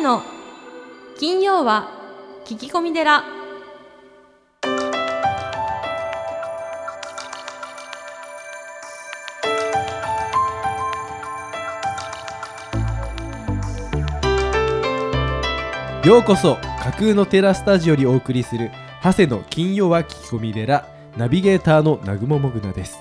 の金曜は聞き込み寺。ようこそ架空のテラスタジオにお送りする長谷の金曜は聞き込み寺。ナビゲーターの南雲もぐなです。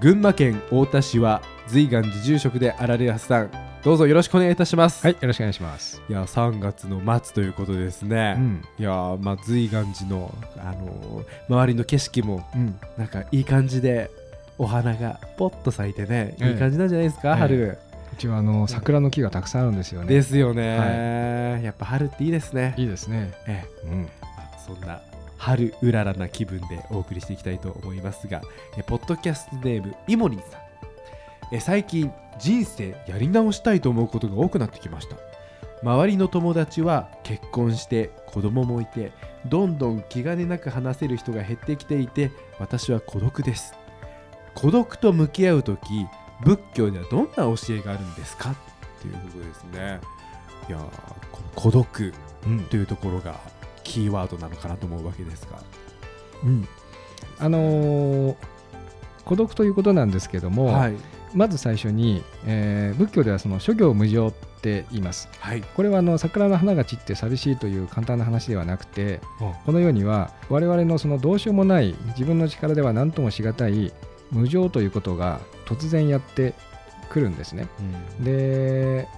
群馬県太田市は随願寺住職であられるはさん。どうぞよろしくお願いいたします。はい、よろしくお願いします。いや3月の末ということですね、うん、いやーまあ随願寺の、あのー周りの景色もうん、なんかいい感じでお花がポッと咲いてね、ええ。いい感じなんじゃないですか、ええ。春、うちはあの桜の木がたくさんあるんですよね。ですよね、やっぱ春っていいですね。いいですね。ええ。うん、まあそんな春うららな気分でお送りしていきたいと思いますがえポッドキャストネームイモリンさん。え最近人生やり直したいと思うことが多くなってきました。周りの友達は結婚して子供もいてどんどん気兼ねなく話せる人が減ってきていて私は孤独です。孤独と向き合う時仏教ではどんな教えがあるんですか？っていうことですね。いやーこの孤独うん、というところがキーワードなのかなと思うわけですが、うん。あのー孤独ということなんですけども、はい、まず最初に、えー仏教ではその諸行無常って言います。はい、これはあの桜の花が散って寂しいという簡単な話ではなくて、うん。この世には我々のそのどうしようもない自分の力では何ともしがたい無常ということが突然やってくるんですね。で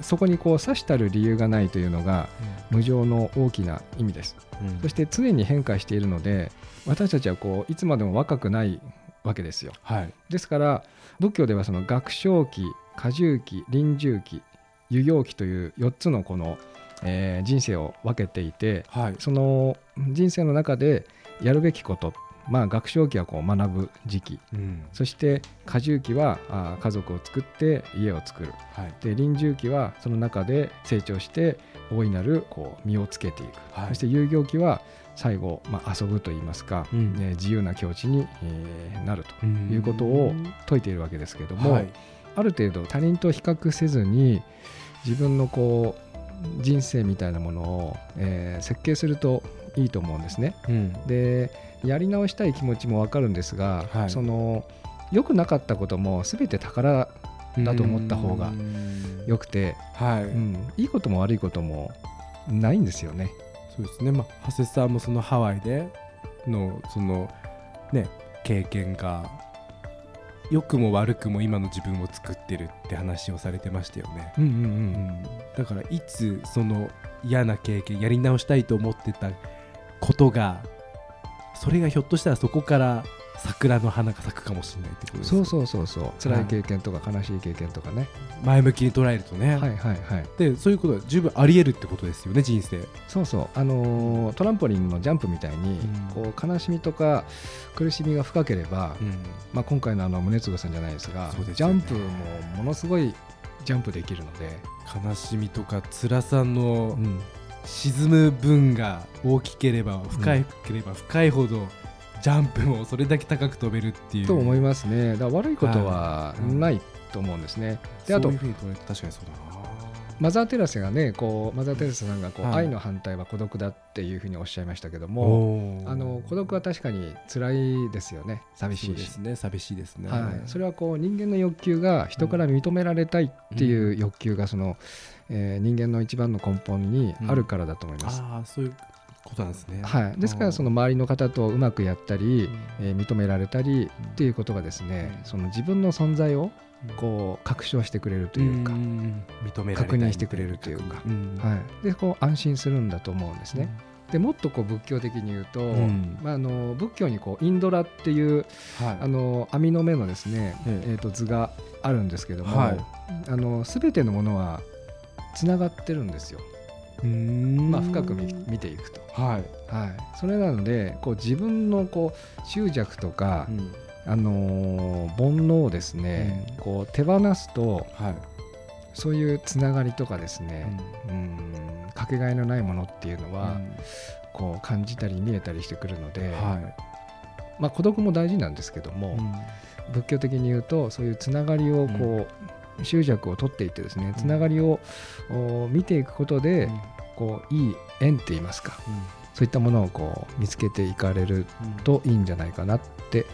そこにこう指したる理由がないというのが無常の大きな意味です。うん。そして常に変化しているので私たちはこういつまでも若くないわけですよ。はい、ですから仏教ではその学生期過重期臨終期遊行期という4つのこの、えー人生を分けていてはい、その人生の中でやるべきことまあ学生期はこう学ぶ時期うん、そして過重期はあー家族を作って家を作る。はい、で臨終期はその中で成長して大いなるこう身をつけていく、はい。そして有業期は最後、まあ、遊ぶといいますか、うん。ね自由な境地に、えーなるとうん。いうことを説いているわけですけども、はい、ある程度他人と比較せずに自分のこう人生みたいなものを、えー設計するといいと思うんですね。うん、でやり直したい気持ちもわかるんですが、はい。その良くなかったことも全て宝だと思った方がうん良くて、はい、うん、いいことも悪いこともないんですよね。そうですね、まあ、長谷さんもそのハワイでのそのね経験が良くも悪くも今の自分を作ってるって話をされてましたよね。うんうんだからいつその嫌な経験やり直したいと思ってたことがそれがひょっとしたらそこから桜の花が咲くかもしれないってことですそううそうそうそう。辛い経験とか悲しい経験とかね、前向きに捉えるとね、はいはいはい。でそういうことは十分あり得るってことですよね人生。そうそう。あのートランポリンのジャンプみたいに、うん。こう悲しみとか苦しみが深ければ、うん。まあ、今回のあの宗次さんじゃないですがね。ジャンプもものすごいジャンプできるので、悲しみとか辛さのうん。沈む分が大きければ深いければ深いほどジャンプもそれだけ高く飛べるっていう。と思いますね。だ悪いことははい。ないと思うんですね。であとそういうふうに捉えて確かにそうだな。マザー・テラスがねこうマザー・テラスさんがこう、はい。愛の反対は孤独だっていうふうにおっしゃいましたけどもあの孤独は確かに辛いですよね。寂しいですね。寂しいですね、はい、それはこう人間の欲求が人から認められたいっていう欲求がその、えー人間の一番の根本にあるからだと思います。ああそういうことなんですね。はい、ですからその周りの方とうまくやったり、えー認められたりうんっていうことがですね、うん。その自分の存在をこう確証してくれるというか、ん認められたい確認してくれるというか。うんはい、でこう安心するんだと思うんですね。でもっとこう仏教的に言うと、うん。まあ、あの仏教にこうインドラっていうはい。あの網の目のですね、ええ。えー、と図があるんですけども、はい。あの全てのものはつながってるんですよ、まあ、深く見見ていくと、はい、はい、それなのでこう自分のこう執着とか、うん。あのー煩悩をですね、うん。こう手放すとはい。そういうつながりとかですね、うん、かけがえのないものっていうのは、こう感じたり見えたりしてくるので、はまあ、孤独も大事なんですけども、い、うん。仏教的に言うとそういうつながりをこう、執着を取っていってですねつながりをお見ていくことで、こういい縁って言いますかそういったものをこう見つけていかれるといいんじゃないかなって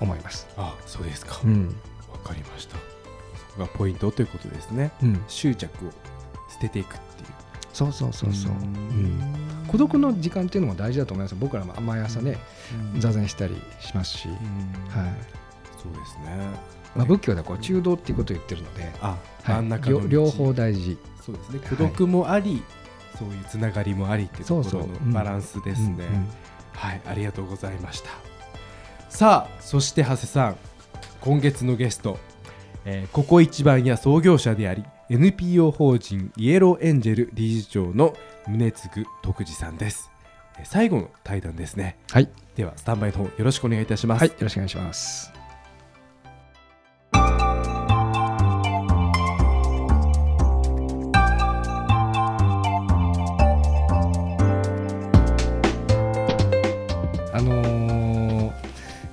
思います。あそうですか。うん。わかりました。そこがポイントということですね。うん、執着を捨てていくっていう。そうそうそうそう、ううん。ん孤独の時間っていうのも大事だと思います。僕らも毎朝ね、座禅したりしますし、うん。はい。そうですねまあ、仏教ではこう中道っていうことを言ってるので、あはい。両両方大事。そうですね。孤独もあり、そういうつながりもありっていうところのバランスですね、はい。ありがとうございました。さあそして長谷さん今月のゲスト、えーここ一番や創業者であり NPO 法人イエローエンジェル理事長の宗次徳次さんです。えー最後の対談ですね。はい、ではスタンバイの方よろしくお願いいたします、はい、よろしくお願いします。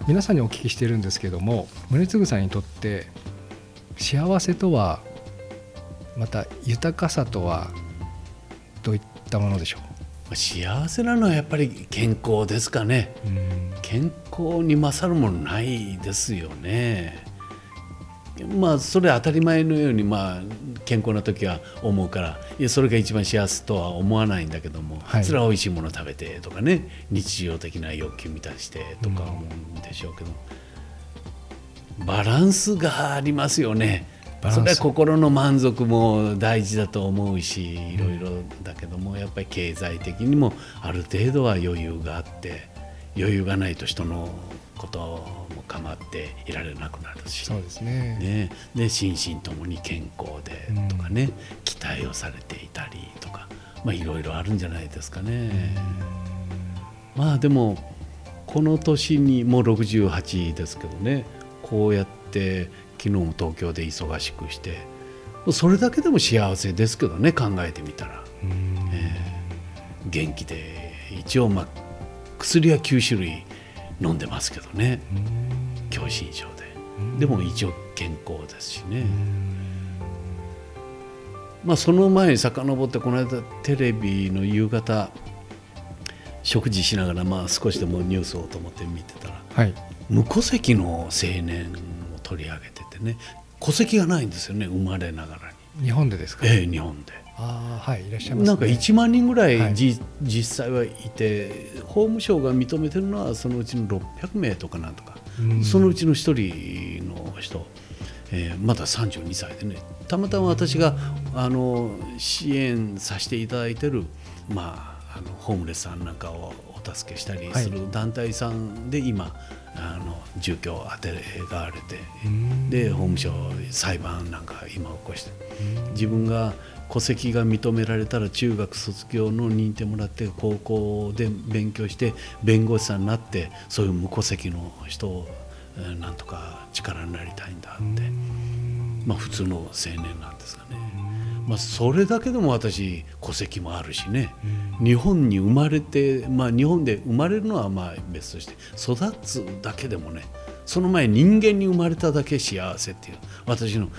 皆さんにお聞きしているんですけども宗次さんにとって幸せとはまた豊かさとはどういったものでしょ幸せなのはやっぱり健康ですかね。う、うん。健康に勝るものないですよねまあそれ当たり前のようにまあ健康な時は思うからいやそれが一番幸せとは思わないんだけども、はい。それは美味しいもの食べてとかね日常的な欲求満たしてとか思うんでしょうけど、バランスがありますよね。それは心の満足も大事だと思うしいろいろだけどもやっぱり経済的にもある程度は余裕があって余裕がないと人のことも構っていられなくなるし。そうですね。ね、で心身ともに健康でとかね、期待をされていたりとか、まあ、いろいろあるんじゃないですかね。まあでもこの年にもう68ですけどねこうやって昨日も東京で忙しくしてそれだけでも幸せですけどね考えてみたら、えー元気で一応まあ薬は9種類飲んでますけどね狭心症で。でも一応健康ですしね。まあ、その前に遡ってこの間テレビの夕方食事しながらまあ少しでもニュースをと思って見てたらはい。無戸籍の青年を取り上げててね戸籍がないんですよね生まれながらに、日本でですか、ええ日本で。ああはいいらっしゃいます、ね、なんか1万人ぐらはい。いじ、実際はいて法務省が認めてるのはそのうちの600名とかなんとか、うんそのうちの1人の人、えーまだ32歳でね。たまたま私があの支援させていただいてる、まあ、あのホームレスさんなんかをお助けしたりする団体さんで今、あの住居を当てがわれて、うん。で法務省裁判なんか今起こして自分が戸籍が認められたら中学卒業の認定もらって高校で勉強して弁護士さんになってそういう無戸籍の人をえーなんとか力になりたいんだって、まあ、普通の青年なんですがね、まあ、それだけでも私戸籍もあるしね。日本に生まれて、まあ、日本で生まれるのはまあ別として育つだけでもねその前人間に生まれただけ幸せっていう私の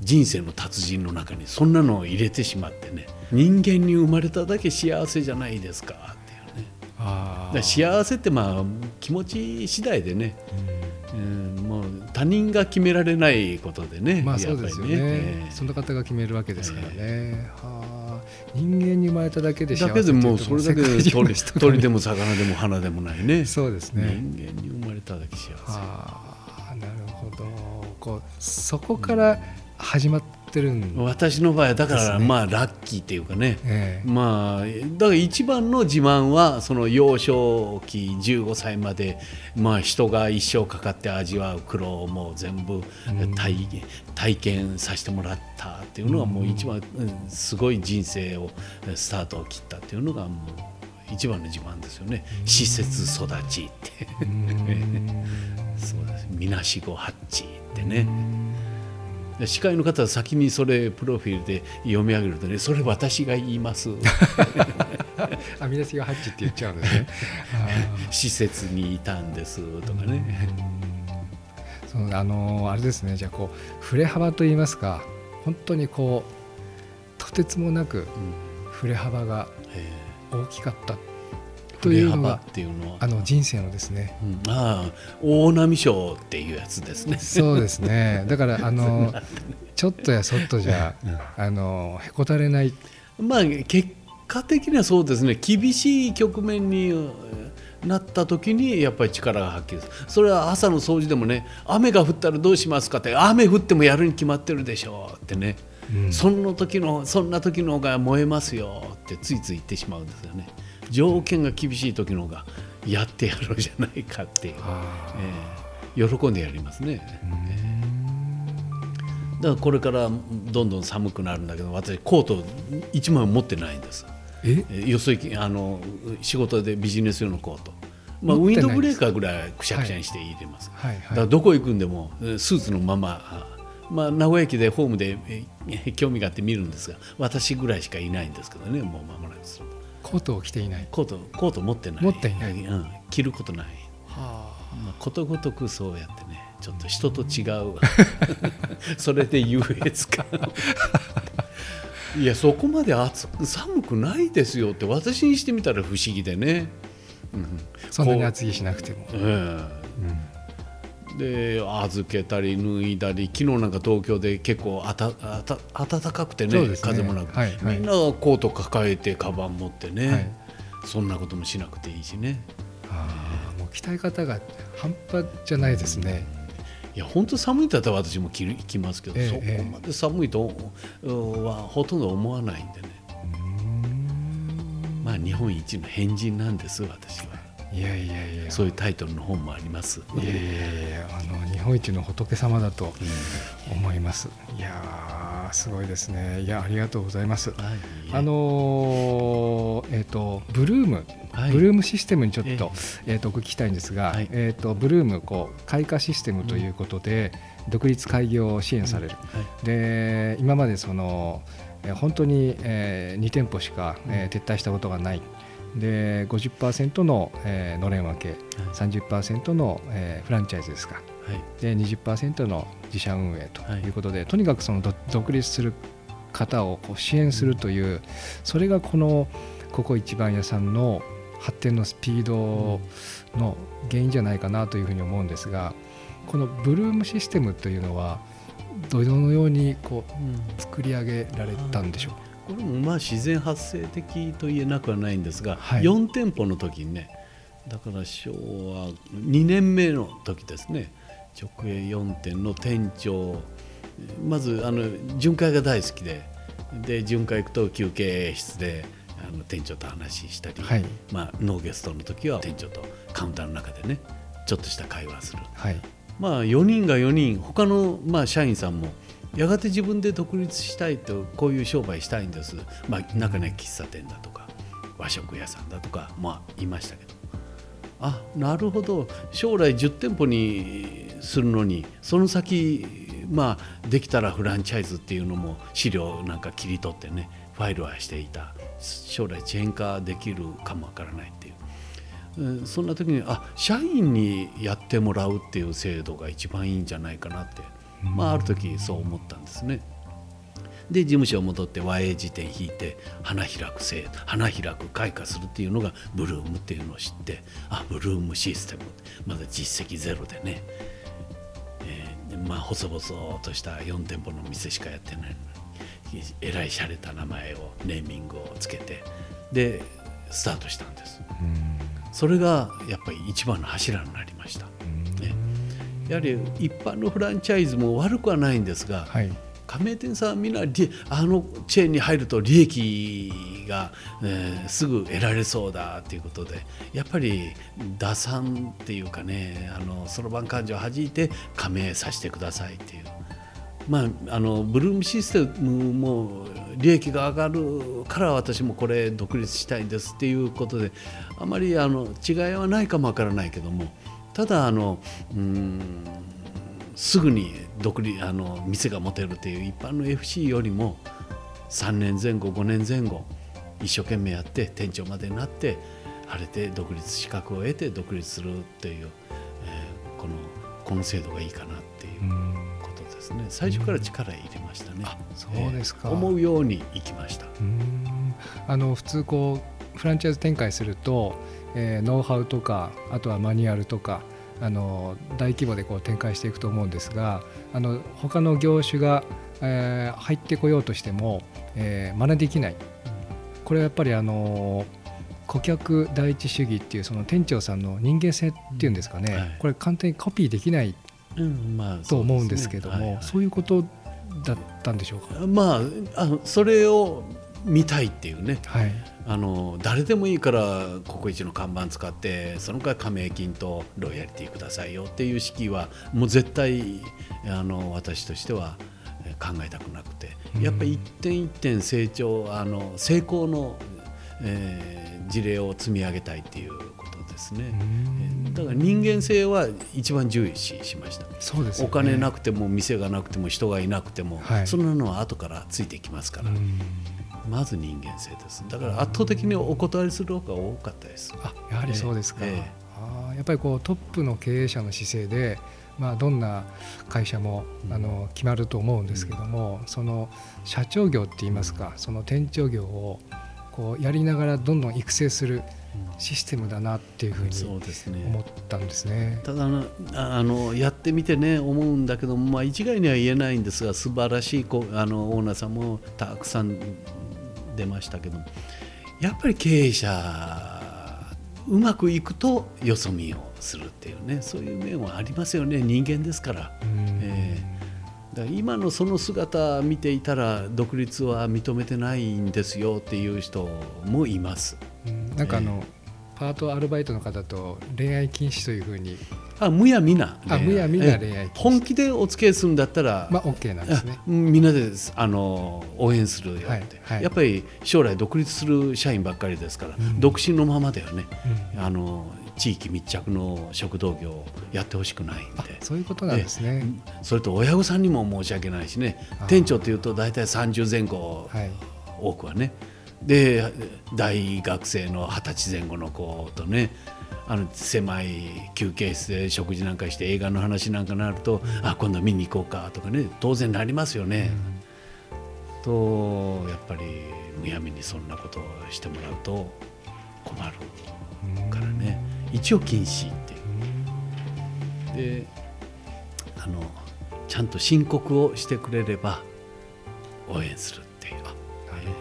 人生の達人の中にそんなのを入れてしまってね人間に生まれただけ幸せじゃないですかっていうね。あ幸せってまあ気持ち次第でね、うん、もう他人が決められないことでねまあそやっぱりうですよね。ええ。その方が決めるわけですからね、はあ。人間に生まれただけで幸せだけでもうそれだけで鳥でも魚でも花でもないね。そうです人ね間に生まれただけ幸せ。はあなるほど。こうそこから始まってるん私の場合はだからまあラッキーっていうかね。ええ。まあだから一番の自慢はその幼少期15歳までまあ人が一生かかって味わう苦労も全部体体験させてもらったっていうのがもう一番うん。すごい人生をスタートを切ったっていうのがもう一番の自慢ですよね。施設育ちって。そうです。みなしごハッチってね。で司会の方は先にそれプロフィールで読み上げるとねそれ私が言います。あみなしがハッチって言っちゃうんですね。あ施設にいたんですとかね。ーそそのあのあれですね。じゃあこう振れ幅といいますか本当にこうとてつもなくうん。振れ幅がえ大きかったーというのがっていうのはあの人生のですね。うんああ大波賞っていうやつですね。そうですね。だからあのちょっとやそっとじゃあのへこたれない。まあ結果的にはそうですね。厳しい局面にえーなった時にやっぱり力が発揮す。るそれは朝の掃除でもね雨が降ったらどうしますかって雨降ってもやるに決まってるでしょうってね、うん。そんな時のそんな時の方が燃えますよってついつい言ってしまうんですよね条件が厳しい時の方がやってやろうじゃないかっていう、あえー喜んでやりますね。だからこれからどんどん寒くなるんだけど私コート1枚も持ってないんです。え？えーよそ行きあの仕事でビジネス用のコート、まあ、ウィンドブレーカーぐらいくしゃくしゃにして入れます、はいだからはいどこ行くんでもえースーツのまま、あまあ、名古屋駅でホームでえ ー興味があって見るんですが私ぐらいしかいないんですけどねもう間もなくするとコートを着ていない。コートコート持ってない。持っていない。うん、着ることない、はまあ、ことごとくそうやってね。ちょっと人と違う それで優越感。いやそこまで暑く寒くないですよって私にしてみたら不思議でね、うん。そんなに厚着しなくても、ええで預けたり脱いだり昨日なんか東京で結構あたあた暖かくてねね。風もなく、はいはい。みんながコート抱えてカバン持ってね、はい。そんなこともしなくていいしね。あーもう鍛え方が半端じゃないですね、いや本当寒いんだったら私も着る着ますけど、ええそこまで寒いとうんはほとんど思わないんでね。まあ日本一の変人なんです私はいやいやいや。そういうタイトルの本もあります。いやいやいやあの日本一の仏様だと思います。いやーすごいですね。いやありがとうございます。はい。あのーえっ、とブルーム、はい。ブルームシステムにちょっと,、ええ。ーとお聞きしたいんですが、はい。えー、とブルームこう開花システムということで、独立開業を支援される、はい。で今までその、えー本当に、えー2店舗しか、えー撤退したことがないで50%の、えーのれん分け30%の、えーフランチャイズですか。はい。で20%の自社運営とはい。いうことで、とにかくそのど独立する方をこう支援するという、それがこのここ一番屋さんの発展のスピードの原因じゃないかなというふうに思うんですがこのブルームシステムというのはどのようにこう作り上げられたんでしょう。かこれもまあ自然発生的と言えなくはないんですが、はい。4店舗の時にねだから昭和2年目の時ですね直営4店の店長まずあの巡回が大好きでで巡回行くと休憩室であの店長と話したり、はい。まあ、ノーゲストの時は店長とカウンターの中でねちょっとした会話する。はいまあ4人が4人他のまあ社員さんもやがて自分で独立したいとこういう商売したいんです、まあ、中には喫茶店だとか和食屋さんだとかまあいましたけど。あなるほど。将来10店舗にするのにその先まあできたらフランチャイズっていうのも資料なんか切り取ってねファイルはしていた。将来チェーン化できるかもわからない。そんな時にあ社員にやってもらうっていう制度が一番いいんじゃないかなって、まあ、ある時そう思ったんですね。で事務所を戻って和英辞典引いて花開く制度花開く開花するっていうのがブルームっていうのを知ってあブルームシステムまだ実績ゼロでね、えーでまあ細々とした4店舗の店しかやってないのにえらい洒落た名前をネーミングをつけてでスタートしたんです。それがやっぱり一番の柱になりました。ね、やはり一般のフランチャイズも悪くはないんですが、はい加盟店さんはみんな利あのチェーンに入ると利益が、えーすぐ得られそうだということでやっぱり打算っていうかねあのそろばん勘定を弾いて加盟させてくださいっていう。まあ、あのブルームシステムも利益が上がるから私もこれ独立したいんですっていうことであまりあの違いはないかもわからないけどもただあのうんすぐに独立あの店が持てるっていう一般の FC よりも3年前後5年前後一生懸命やって店長までなって晴れて独立資格を得て独立するっていう、えーこのこの制度がいいかなと。ですね。最初から力入れましたね、そうですか、えー思うようにいきました。うん。あの普通こうフランチャイズ展開すると、えーノウハウとかあとはマニュアルとかあの大規模でこう展開していくと思うんですがあの他の業種が、えー入ってこようとしても、えー真似できない。これはやっぱりあの顧客第一主義っていうその店長さんの人間性っていうんですかね、うん。はい。これ簡単にコピーできないうんまあと思うんですけどもそう,、いうことだったんでしょうか？まああのそれを見たいっていうね。はい。あの誰でもいいからココイチの看板使ってその代わり加盟金とロイヤリティくださいよっていう式はもう絶対あの私としてはえー考えたくなくて。うん。やっぱり一点一点成長あの成功の、えー事例を積み上げたいっていうですね。えーだから人間性は一番重視しました。そうですよね。お金なくても店がなくても人がいなくても、はい。そんなのは後からついてきますから、うん。まず人間性です。だから圧倒的にお断りする方が多かったです。あやはりそうですか、ええ。あーやっぱりこうトップの経営者の姿勢で、まあ、どんな会社も、うん。あの決まると思うんですけども、その社長業っていいますかその店長業をこうやりながらどんどん育成するシステムだなっていうふうにですね思ったんですね。ただあのやってみてね思うんだけども、まあ、一概には言えないんですが素晴らしいこあのオーナーさんもたくさん出ましたけどやっぱり経営者うまくいくとよそ見をするっていうねそういう面はありますよね人間ですから。うんえだから今のその姿見ていたら独立は認めてないんですよっていう人もいます。うんなんかあの、パートアルバイトの方と恋愛禁止というふうに、あむやみなあむやみな恋愛本気でお付き合いするんだったら、まあ、OK なんですね。あみんなであの応援するよって、はいはい。やっぱり将来独立する社員ばっかりですから、うん。独身のままではね。うん。あの地域密着の食堂業をやってほしくないんあで。そういうことなんですね。それと親御さんにも申し訳ないしね。店長っていうと大体30前後、はい。多くはねで大学生の二十歳前後の子とねあの狭い休憩室で食事なんかして映画の話なんかになると、あ今度見に行こうかとかね当然なりますよね。とやっぱりむやみにそんなことをしてもらうと困るからね一応禁止って。であのちゃんと申告をしてくれれば応援する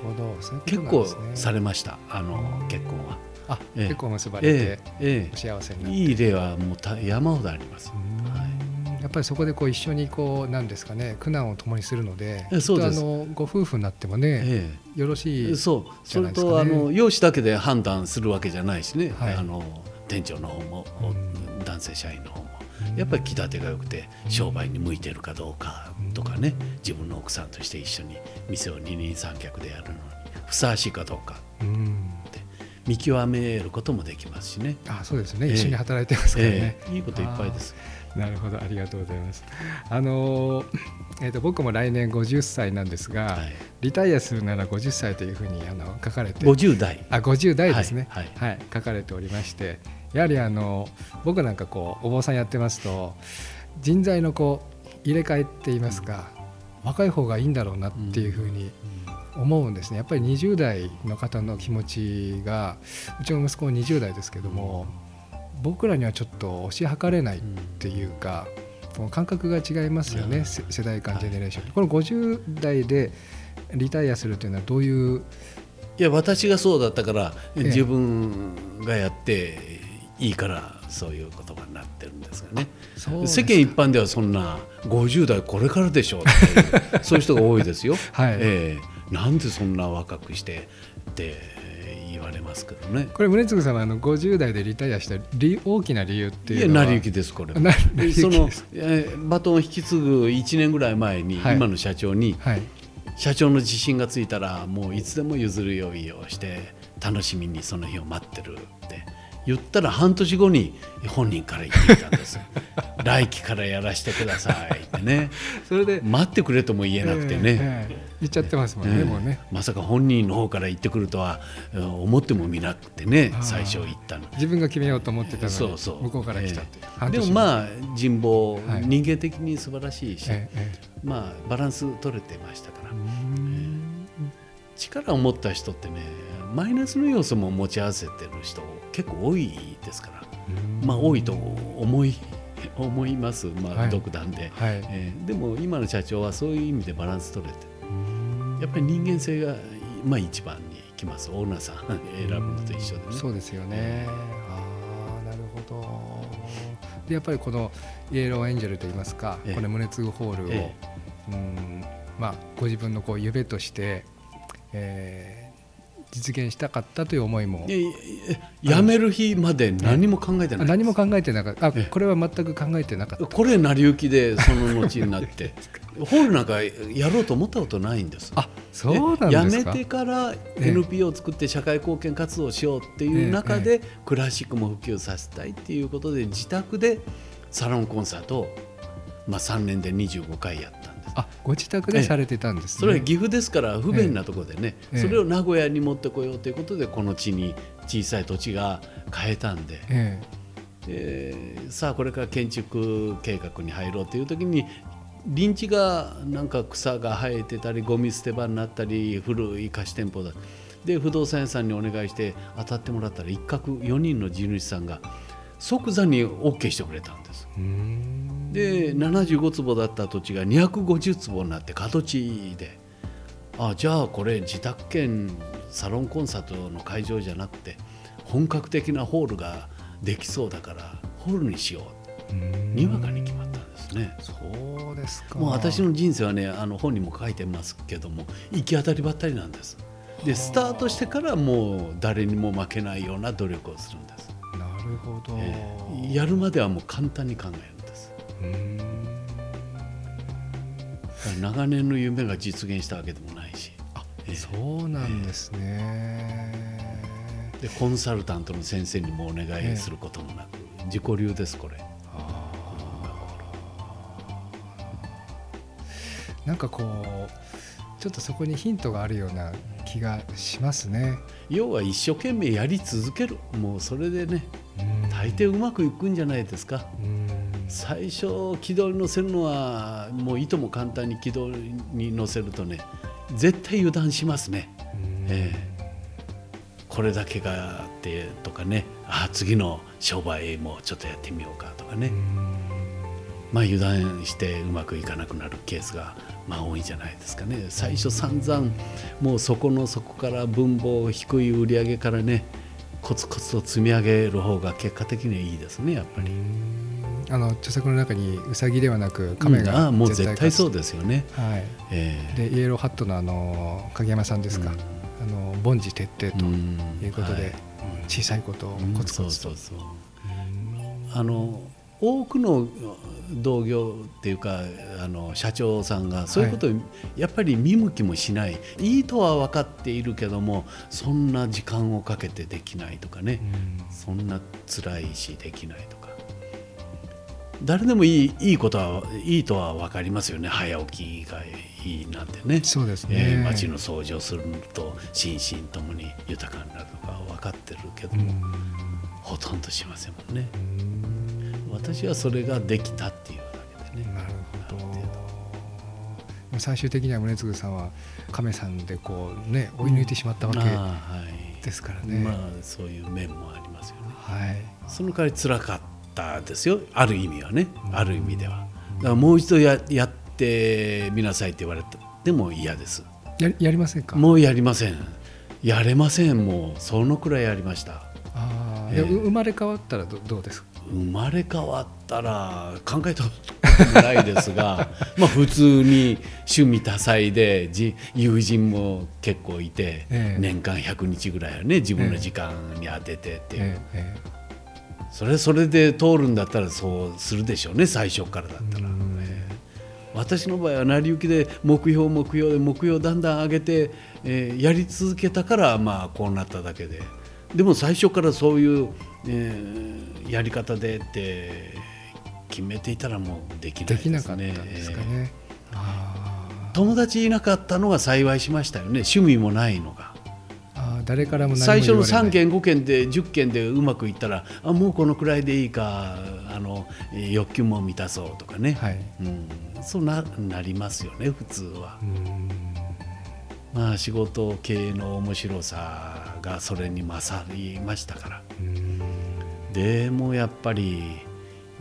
ほど。そういう結構されました。あの結婚は。あ、ええ。結構結ばれてえええお幸せになえ、って、いい例はもうた山ほどあります。うん。はい。やっぱりそこでこう一緒にこうなんですかね苦難を共にするのでえそうです。きっとあのご夫婦になってもね、えよろしいえ、そう。それとあの容姿だけで判断するわけじゃないしね、はい。あの店長の方も、うん。男性社員の方も。うんやっぱり気立てが良くて商売に向いてるかどうかとかね自分の奥さんとして一緒に店を二人三脚でやるのにふさわしいかどうかうんって見極めることもできますしね。あそうですね、ええ一緒に働いてますからね。え、え。いいこといっぱいです。なるほど。ありがとうございます。あのー えー、と僕も来年50歳なんですが、はい、リタイアするなら50歳というふうにあの書かれて。50代。あ50代ですね、はい。はい。書かれておりましてやはりあの僕なんかこうお坊さんやってますと人材のこう入れ替えって言いますか、若い方がいいんだろうなっていうふうに思うんですね。やっぱり20代の方の気持ちがうちの息子も20代ですけども僕らにはちょっと推し量れないっていうか、この感覚が違いますよね、うん。せ世代間はい。ジェネレーション、この50代でリタイアするというのはどういう？いや私がそうだったからええ。自分がやっていいからそういう言葉になってるんですがね。世間一般ではそんな50代これからでしょうっていうそういう人が多いですよ。はい。ええ。なんでそんな若くしてって言われますけどね。これ宗次さんはあの50代でリタイアした理由大きな理由っていやいうのは？成り行きですこれ。その行きです。えーバトンを引き継ぐ1年ぐらい前に、はい。今の社長にはい。社長の自信がついたらもういつでも譲る用意をして楽しみにその日を待ってるって言ったら半年後に本人から言ってきたんです来期からやらせてくださいってね。それで。待ってくれとも言えなくてね、ええ言っちゃってますもんね、ええ。もうね。まさか本人の方から言ってくるとはえー思ってもみなくてね最初言ったの。自分が決めようと思ってたのにそうそう。向こうから来たっていう、でもまあ人望、はい。人間的に素晴らしいし、まあバランス取れてましたから、力を持った人ってねマイナスの要素も持ち合わせてる人結構多いですから。まあ多いと思い 思います、まあ、はい。独断で、はい。えーでも今の社長はそういう意味でバランス取れてやっぱり人間性が、まあ、一番にきます。オーナーさん選ぶのと一緒でね。そうですよね。ああ、なるほど。で、やっぱりこのイエローエンジェルといいますか、ええ。この胸継ぐホールを、えうん、まあご自分のこう夢として、えー実現したかったという思いもい。やめる日まで何も考えてないあ何も考えてなかった。これは全く考えてなかった。これ成り行きでその後になってホールなんかやろうと思ったことないんですあ、そうなんですか。辞めてからええ NPO を作って社会貢献活動をしようっていう中でクラシックも普及させたいっていうことで自宅でサロンコンサートを、まあ、3年で25回やった。あ、ご自宅でされてたんですね。それは岐阜ですから不便なところでね、ええ。それを名古屋に持ってこようということでこの地に小さい土地が変えたんで、えでさあこれから建築計画に入ろうという時に臨地がなんか草が生えてたりゴミ捨て場になったり古い貸し店舗だで不動産屋さんにお願いして当たってもらったら一角4人の地主さんが即座に OK してくれたんです。で75坪だった土地が250坪になって角地であじゃあこれ自宅兼サロンコンサートの会場じゃなくて本格的なホールができそうだからホールにしようにわかに決まったんですね。そうですか。もう私の人生はねあの本にも書いてますけども行き当たりばったりなんです。でスタートしてからもう誰にも負けないような努力をするんです。なるほど。えーやるまではもう簡単に考える長年の夢が実現したわけでもないし。ええ。そうなんですね。でコンサルタントの先生にもお願いすることもなく、自己流ですこれ。なんかこうちょっとそこにヒントがあるような気がしますね。要は一生懸命やり続ける。もうそれでね大抵うまくいくんじゃないですか。うん最初軌道に乗せるのはもういとも簡単に軌道に乗せるとね絶対油断しますね、うん。ええ。これだけがあってとかね。あ次の商売もちょっとやってみようかとかね、まあ油断してうまくいかなくなるケースがまあ多いんじゃないですかね。最初散々もうそこの底から分母低い売り上げからねコツコツと積み上げる方が結果的にはいいですねやっぱり。あの著作の中にウサギではなく亀がうん。もう絶対そうでですよね。はい。ええ。でイエローハットのあの影山さんですか。あの凡事徹底とうん。いうことで、はい。小さいことをうんコツコツと。あの多くの同業っていうかあの社長さんがそういうことをやっぱり見向きもしない、い、いとは分かっているけどもそんな時間をかけてできないとかね、そんな辛いしできないとか誰でもいいいいことはいいとは分かりますよね早起きがいいなんてね。そうですね。えー街の掃除をすると心身ともに豊かになるとか分かってるけども、ほとんどしませんもんね。私はそれができたっていうだけでね。なるほど最終的には宗次さんは亀さんでこうね追い抜いてしまったわけああはいですからね。まあそういう面もありますよね。はい。その代わり辛かったですよある意味はねある意味では。だからもう一度ややってみなさいって言われてでも嫌です。ややりませんか？もうやりません。やれませんもうそのくらいやりました。ああ、ええでう生まれ変わったらどどうです？か。生まれ変わったら考えたこともないですが まあ普通に趣味多彩でじ友人も結構いて、ええ年間100日ぐらいはね自分の時間に当ててっていう、えええそれそれで通るんだったらそうするでしょうね最初からだったら。うんええ私の場合は成り行きで目標目標で目標をだんだん上げて、えーやり続けたからまあこうなっただけででも最初からそういう、えーやり方でって決めていたらもうできないでですね。きなかったんですかね。あー友達いなかったのが幸いしましたよね趣味もないのが誰からも最初の言われない。3件5件で10件でうまくいったらあもうこのくらいでいいかあのえー欲求も満たそうとかね、はい。うん、そうななりますよね普通は。う。ん。まあ仕事経営の面白さがそれに勝りましたから。うん。でもやっぱり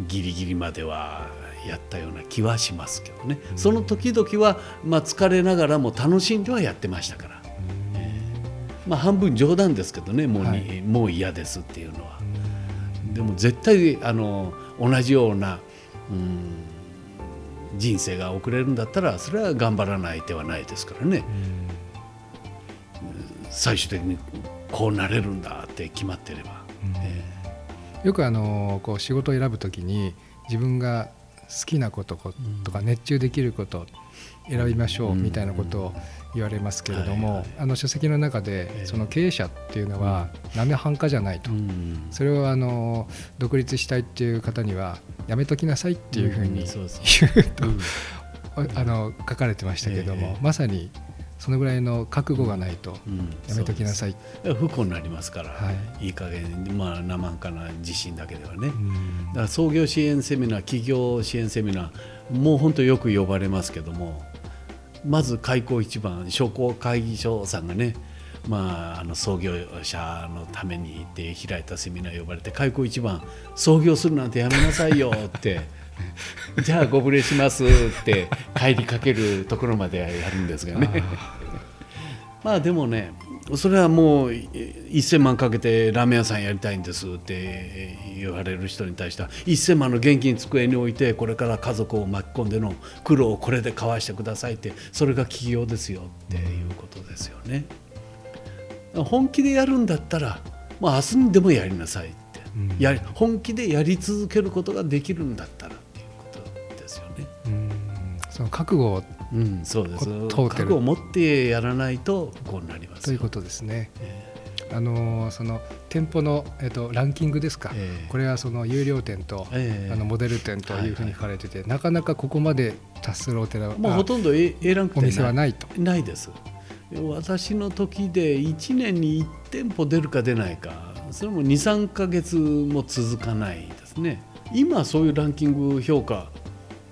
ギリギリまではやったような気はしますけどね、その時々は、まあ、疲れながらも楽しんではやってましたから、まあ、半分冗談ですけどねもうに、はいもう嫌ですっていうのは。でも絶対あの同じような、うん、人生が送れるんだったらそれは頑張らない手はないですからね最終的にこうなれるんだって決まってれば。えよくあのこう仕事を選ぶときに自分が好きなこととか熱中できること選びましょうみたいなことを言われますけれどはいもはい。あの書籍の中えでえその経営者っていうのは生半可じゃないと。それをあの独立したいっていう方にはやめときなさいっていうふうに言うとうん。あの書かれてましたけどもええ。まさにそのぐらいの覚悟がないとうん。やめときなさい。そうです。不幸になりますから、、はい。い加減にまあ生半可な自信だけではね、うん。だから創業支援セミナー企業支援セミナーもう本当よく呼ばれますけどもまず開口一番商工会議所さんがねまあ、あの創業者のためにって開いたセミナー呼ばれて開口一番創業するなんてやめなさいよってじゃあご無礼しますって帰りかけるところまでやるんですがね。まあでもねそれはもう1000万かけてラーメン屋さんやりたいんですって言われる人に対しては1000万の現金机に置いてこれから家族を巻き込んでの苦労をこれで交わしてくださいってそれが企業ですよっていうことですよね。本気でやるんだったら、まあ、明日にでもやりなさいって、うんや本気でやり続けることができるんだったらですよね。うん。その覚悟をうん、そうです。覚悟を持ってやらないとこうなりますよ。ということですね。えあのその店舗の、えっと、ランキングですか、ええ。これはその有料店と、ええ。あのモデル店というふうに書かれてて、なかなかここまで達するお寺はもうほとんど A, A ランクお店店はないと。ないです。私の時で1年に1店舗出るか出ないかそれも23か月も続かないですね。今そういうランキング評価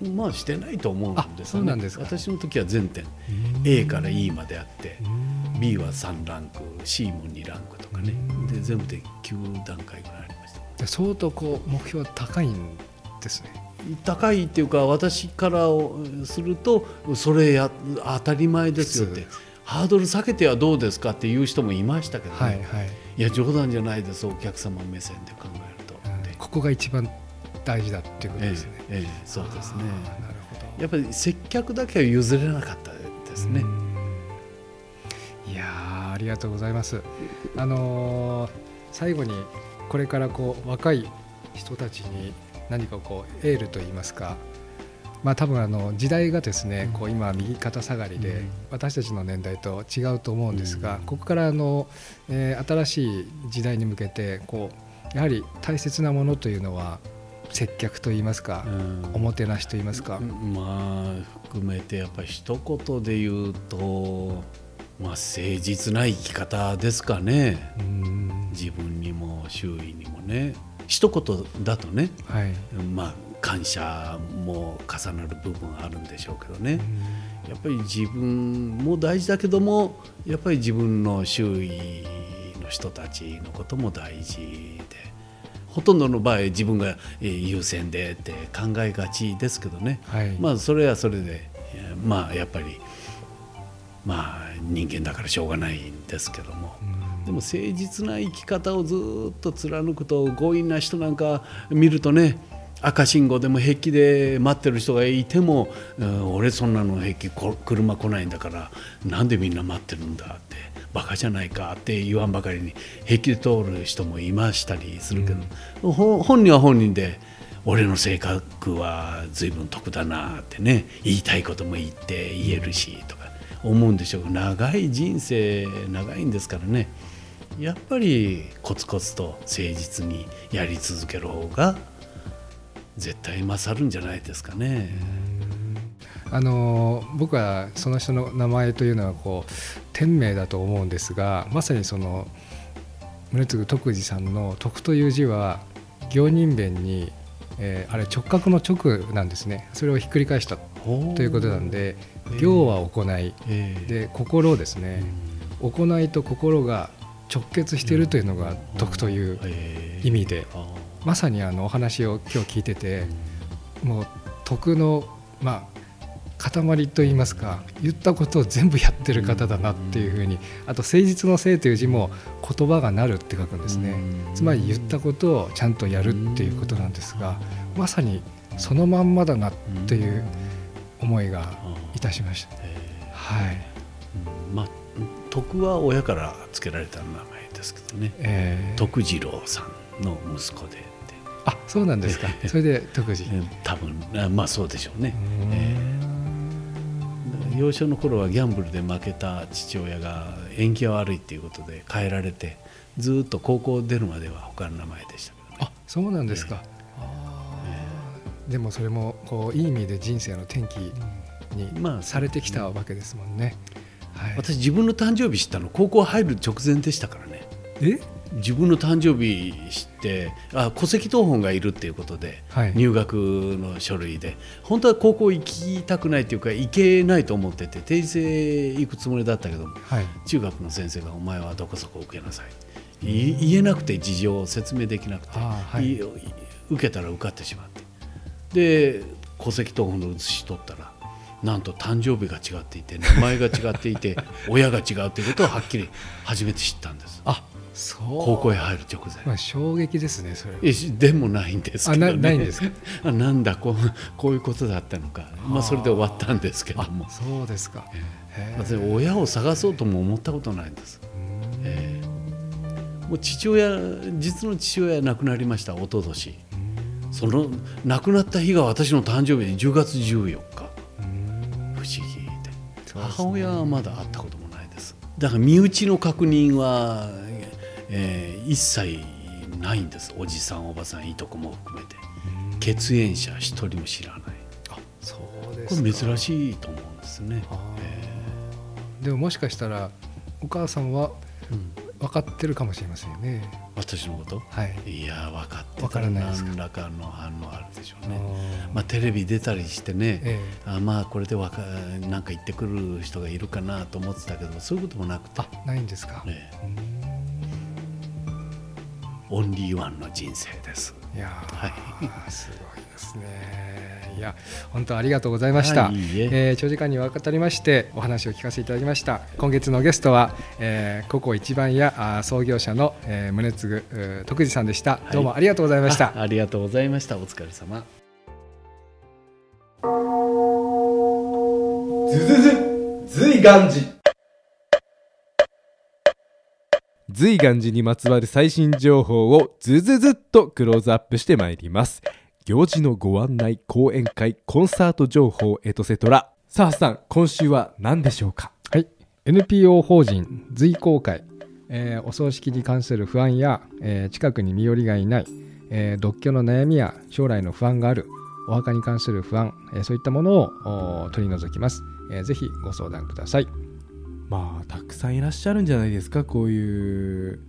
まあしてないと思うんですよね。ですか。私の時は全店 A から E まであって B は3ランク C も2ランクとかね。で全部で9段階ぐらいありました。で相当こう目標は高いんですね。高いっていうか私からするとそれや当たり前ですよって。ハードル下げてはどうですかっていう人もいましたけどね、はいはい。いや冗談じゃないですお客様目線で考えると。ここが一番大事だっていうことえですね。えええそうですね。なるほど。やっぱり接客だけは譲れなかったですね。うん。いやーありがとうございます。あのー最後にこれからこう若い人たちに何かこうエールといいますか、まあ多分あの時代がですね、こう今右肩下がりで、うん。私たちの年代と違うと思うんですが、うん。ここからあの、えー新しい時代に向けてこうやはり大切なものというのは接客といいますか、うん。おもてなしといいますか、まあ含めてやっぱり一言で言うとまあ誠実な生き方ですかね。うん。自分にも周囲にもね。一言だとね。はい、まあ感謝も重なる部分あるんでしょうけどね。やっぱり自分も大事だけどもやっぱり自分の周囲の人たちのことも大事でほとんどの場合自分がえー優先でって考えがちですけどね。はい、まあそれはそれでえーまあやっぱりまあ人間だからしょうがないんですけども。うん。でも誠実な生き方をずっと貫くと強引な人なんか見るとね赤信号でも平気で待ってる人がいても、うん俺そんなの平気こ車来ないんだからなんでみんな待ってるんだってバカじゃないかって言わんばかりに平気で通る人もいましたりするけど、ほ本人は本人で俺の性格は随分得だなってね言いたいことも言って言えるしとか思うんでしょう。長い人生長いんですからね。やっぱりコツコツと誠実にやり続ける方が絶対勝るんじゃないですかね。あの僕はその人の名前というのはこう天命だと思うんですがまさにその宗次徳次さんの「徳」という字は行人弁に、えーあれ直角の直なんですね。それをひっくり返したということなんで行は行い。ええで心ですね。行いと心が直結しているというのが徳というええ意味で。あまさにあのお話を今日聞いててもう徳のまあ塊といいますか言ったことを全部やってる方だなっていうふうにあと誠実の誠という字も言葉がなるって書くんですね。うん。つまり言ったことをちゃんとやるっていうことなんですがまさにそのまんまだなっていう思いがあいたしました。えはい。まあ徳は親から付けられた名前ですけどね。えー徳次郎さんの息子であそうなんですか。それで徳次え多分あまあそうでしょうね。え幼少の頃はギャンブルで負けた父親が縁起が悪いっていうことで変えられてずっと高校出るまでは他の名前でしたけどね。あそうなんですか、でもそれもこういい意味で人生の転機にまあされてきたわけですもんね、はい、私自分の誕生日知ったの高校入る直前でしたからね。え？自分の誕生日知ってあ戸籍謄本がいるっていうことで、はい。入学の書類で。本当は高校行きたくないっていうか行けないと思ってて定時制行くつもりだったけどもはい。中学の先生が「お前はどこそこ受けなさい」い言えなくて事情を説明できなくて、はい。い受けたら受かってしまって。で戸籍謄本の写し取ったらなんと誕生日が違っていて名前が違っていて 親が違うということをはっきり初めて知ったんです。あ高校へ入る直前。まあ、衝撃ですねそれ。でもないんですけど、ね、あなないんですか？あなんだこうこういうことだったのか、まあ、それで終わったんですけどあもそうですか。へー。私親を探そうとも思ったことないんです、ええ。もう父親実の父親は亡くなりました一昨年その亡くなった日が私の誕生日で10月14日。不思議で。ね。母親はまだ会ったこともないです。だから身内の確認は、えー一切ないんです。おじさんおばさんいとこも含めて。血縁者一人も知らない。あそうでこすか。れ珍しいと思うんですね、あー。えでももしかしたらお母さんは分かってるかもしれませんよね。私のこと？はい。いや分かってた。ら何らかの反応あるでしょうあねー。まあテレビ出たりしてね、えあまあこれでわかなんか言ってくる人がいるかなと思ってたけどそういうこともなくて。あないんですか、ねオンリーワンの人生ですいやはー、すごいですね。いや、本当ありがとうございました。はいいいええー長時間にわたりましてお話を聞かせていただきました。今月のゲストは、えー、ココ一番屋あー創業者の、えー、宗次徳次さんでした。いどうもありがとうございました。あありがとうございましたお疲れ様ずずず随願寺随願寺にまつわる最新情報をずずずっとクローズアップしてまいります。行事のご案内講演会コンサート情報エトセトラさあさん今週は何でしょうか？はい、NPO 法人随公会、えーお葬式に関する不安や、えー近くに身寄りがいない、えー独居の悩みや将来の不安があるお墓に関する不安、えーそういったものをお取り除きます、えーぜひご相談ください。まあたくさんいらっしゃるんじゃないですかこういう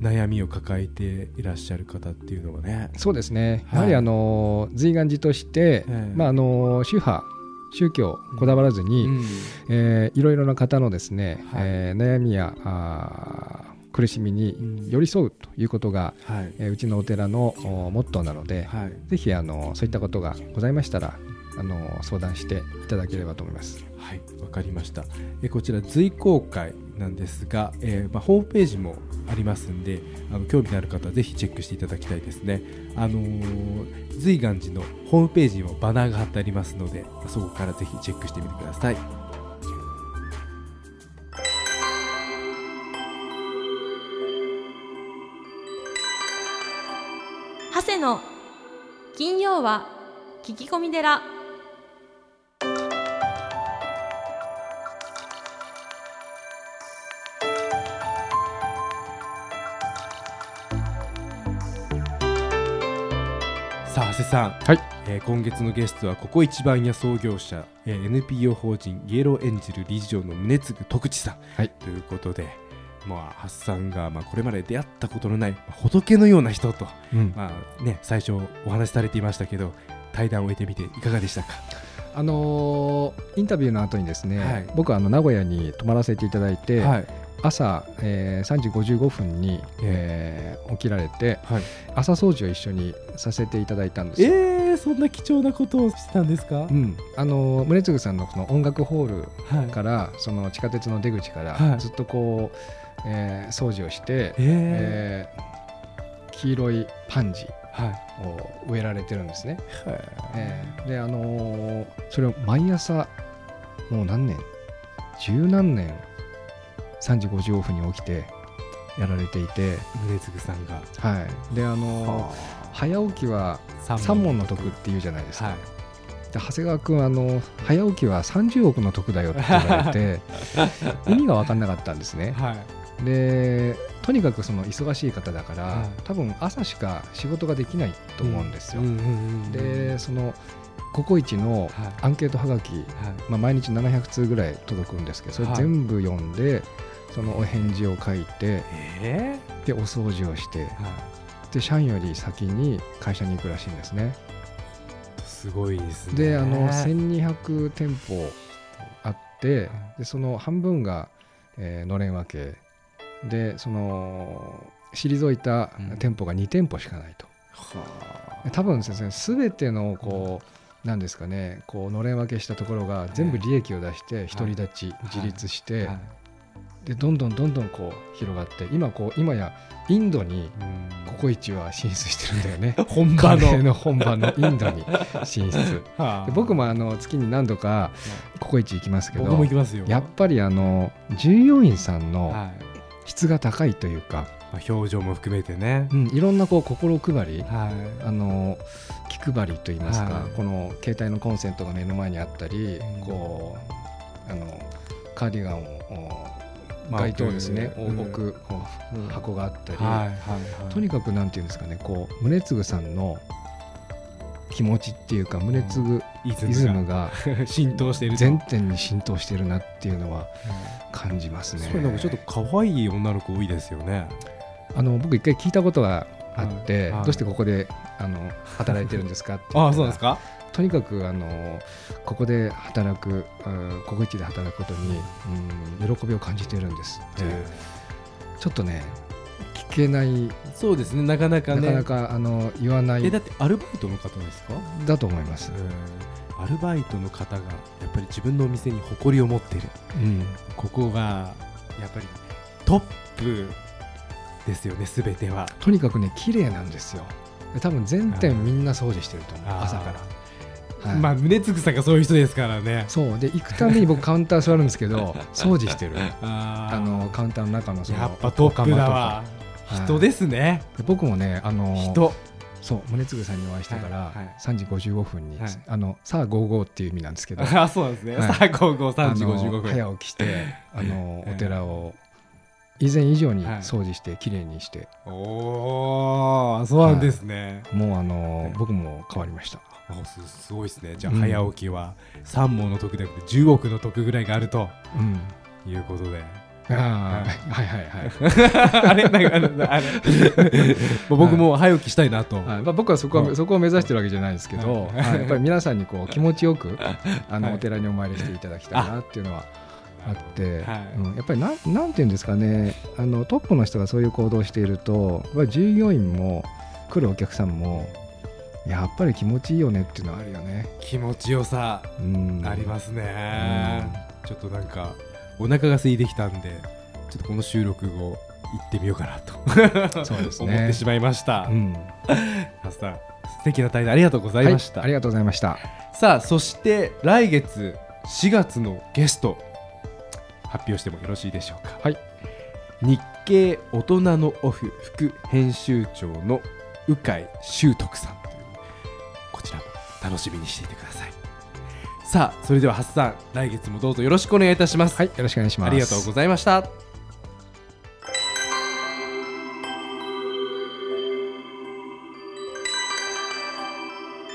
悩みを抱えていらっしゃる方っていうのはね。そうですね、はい。やはりあの随願寺として、ええ。まあ、あの宗派宗教こだわらずに、うん。えーいろいろな方のですね、はい。えー悩みや苦しみにうん。寄り添うということが、はい。えーうちのお寺のおモットーなので、はい。ぜひあのそういったことがございましたらあの相談していただければと思います。はい、わかりました。えこちら随公開なんですが、えーまあ、ホームページもありますんで、あの興味のある方はぜひチェックしていただきたいですね。あのー、随願寺のホームページにもバナーが貼ってありますので、そこからぜひチェックしてみてください。長谷の金曜は聞き込み寺瀬さん、はい。えー今月のゲストはここ一番屋創業者、えー NPO 法人イエローエンジェル理事長の宗次徳地さん、はい。ということで、まあ、ハッサンが、まあ、これまで出会ったことのない、まあ仏のような人と、うん。まあね、最初お話しされていましたけど対談を終えてみていかがでしたか？あのーインタビューの後にですね、はい。僕はあの名古屋に泊まらせていただいて、はい朝、えー3時55分に、えー起きられてはい、朝掃除を一緒にさせていただいたんですよ。えー、そんな貴重なことをしたんですか、うん、あの宗次さんのこの音楽ホールはい。からその地下鉄の出口からはい。ずっとこう、えー掃除をして、えー。えー黄色いパンジはい。を植えられてるんですね。はい。えーであのーそれを毎朝もう何年？十何年3時55分に起きてやられていて、宗次さんが、はい、であのー早起きは三三問の得っていうじゃないですか。はい。で長谷川君あの早起きは30億の得だよって言われて 意味が分かんなかったんですね。はい。でとにかくその忙しい方だから、はい。多分朝しか仕事ができないと思うんですよ、でそのココイチのはい。アンケートはがき、はい。まあ、毎日700通ぐらい届くんですけどそれはい。全部読んで、そのお返事を書いてえでお掃除をしてで社員より先に会社に行くらしいんですね。すごいですね。であの1200店舗あってでその半分が、えーのれん分け。でその退いたうん。店舗が2店舗しかないと、はで多分ですね全てのこう、なんですかねこうのれん分けしたところが全部利益を出して独り立ち、自立して、はいでどんどんどんどんこう広がって今こう今やインドにうん。ココイチは進出してるんだよね。本場の。本場のインドに進出。はあ。で僕もあの月に何度かココイチ行きますけ僕ども行きますよ。やっぱりあの従業員さんのはい。質が高いというか、まあ表情も含めてね。うん、いろんなこう心配りはい。あの気配りといいますか、はい。この携帯のコンセントが目の前にあったり、うん。こうあのカーディガンを街灯ですね、置く置くこううん。箱があったり、はい。はい。はい。とにかくなんていうんですかねこう宗次さんの気持ちっていうか宗次イイズムが。浸透していると。全店に浸透してるなっていうのは感じますね。それなんかちょっと可愛い女の子多いですよね。あの僕一回聞いたことがあって、どうしてここであの働いてるんですかって ああそうですか？とにかくあのここで働くうんココイチで働くことに、うん、喜びを感じているんですって。いう、ちょっとね聞けない、そうですねなかなかね。なかなかあの言わないえだってアルバイトの方ですか？だと思います。アルバイトの方がやっぱり自分のお店に誇りを持ってる。うん。ここがやっぱりトップですよねすべては。とにかくね綺麗なんですよ。で多分全店みんな掃除してると思う朝から。はい。まあ宗次さんがそういう人ですからね。そう。で行くたびに僕カウンター座るんですけど 掃除してる。あのカウンターの中のそのやっぱトップだわ。はい人ですね。で僕もねあの人。そう宗次さんにお会いしてから、はいはい。3時55分に、はい。あのさあ55っていう意味なんですけど。あそうなんですね、はいさあ午後3時あの55分早起きしてあの、ええお寺を以前以上にはい。掃除してきれいにして、おおそうなんですね、もうあの、はい。僕も変わりました。あすすごいですね。じゃあうん。早起きは3問の得でなくて10億の得ぐらいがあると。うん。いうことで。あーはい。はいはい あれなんかあれ。僕も早起きしたいなと、はい。まあ、僕はそこは、はい。そこを目指してるわけじゃないですけど、はい。はい。やっぱり皆さんにこう気持ちよくあの、はい。お寺にお参りしていただきたいなっていうのはあって、はい。うん、やっぱりなんなんていうんですかねあのトップの人がそういう行動をしていると従業員も来るお客さんもやっぱり気持ちいいよねっていうのはあるよね。気持ちよさうん、ありますね、ちょっとなんかお腹が空いてきたんでちょっとこの収録後行ってみようかなとそうですね。思ってしまいました、うん。マスター素敵な対談ありがとうございました、はい、ありがとうございました。さあそして来月4月のゲスト発表してもよろしいでしょうか。はい、日経大人のオフ副編集長の鵜飼修徳さんというこちらも楽しみにしていてください。さあそれではハッサン来月もどうぞよろしくお願いいたします。はいよろしくお願いします。ありがとうございました。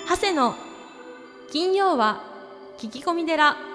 長谷の金曜は聞き込み寺。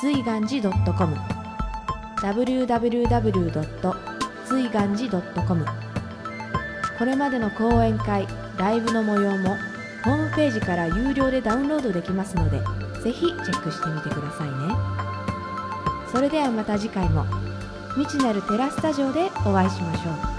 随願寺 .com www. 随願寺 .com これまでの講演会ライブの模様もホームページから有料でダウンロードできますのでぜひチェックしてみてくださいね。それではまた次回も未知なるテラスタジオでお会いしましょう。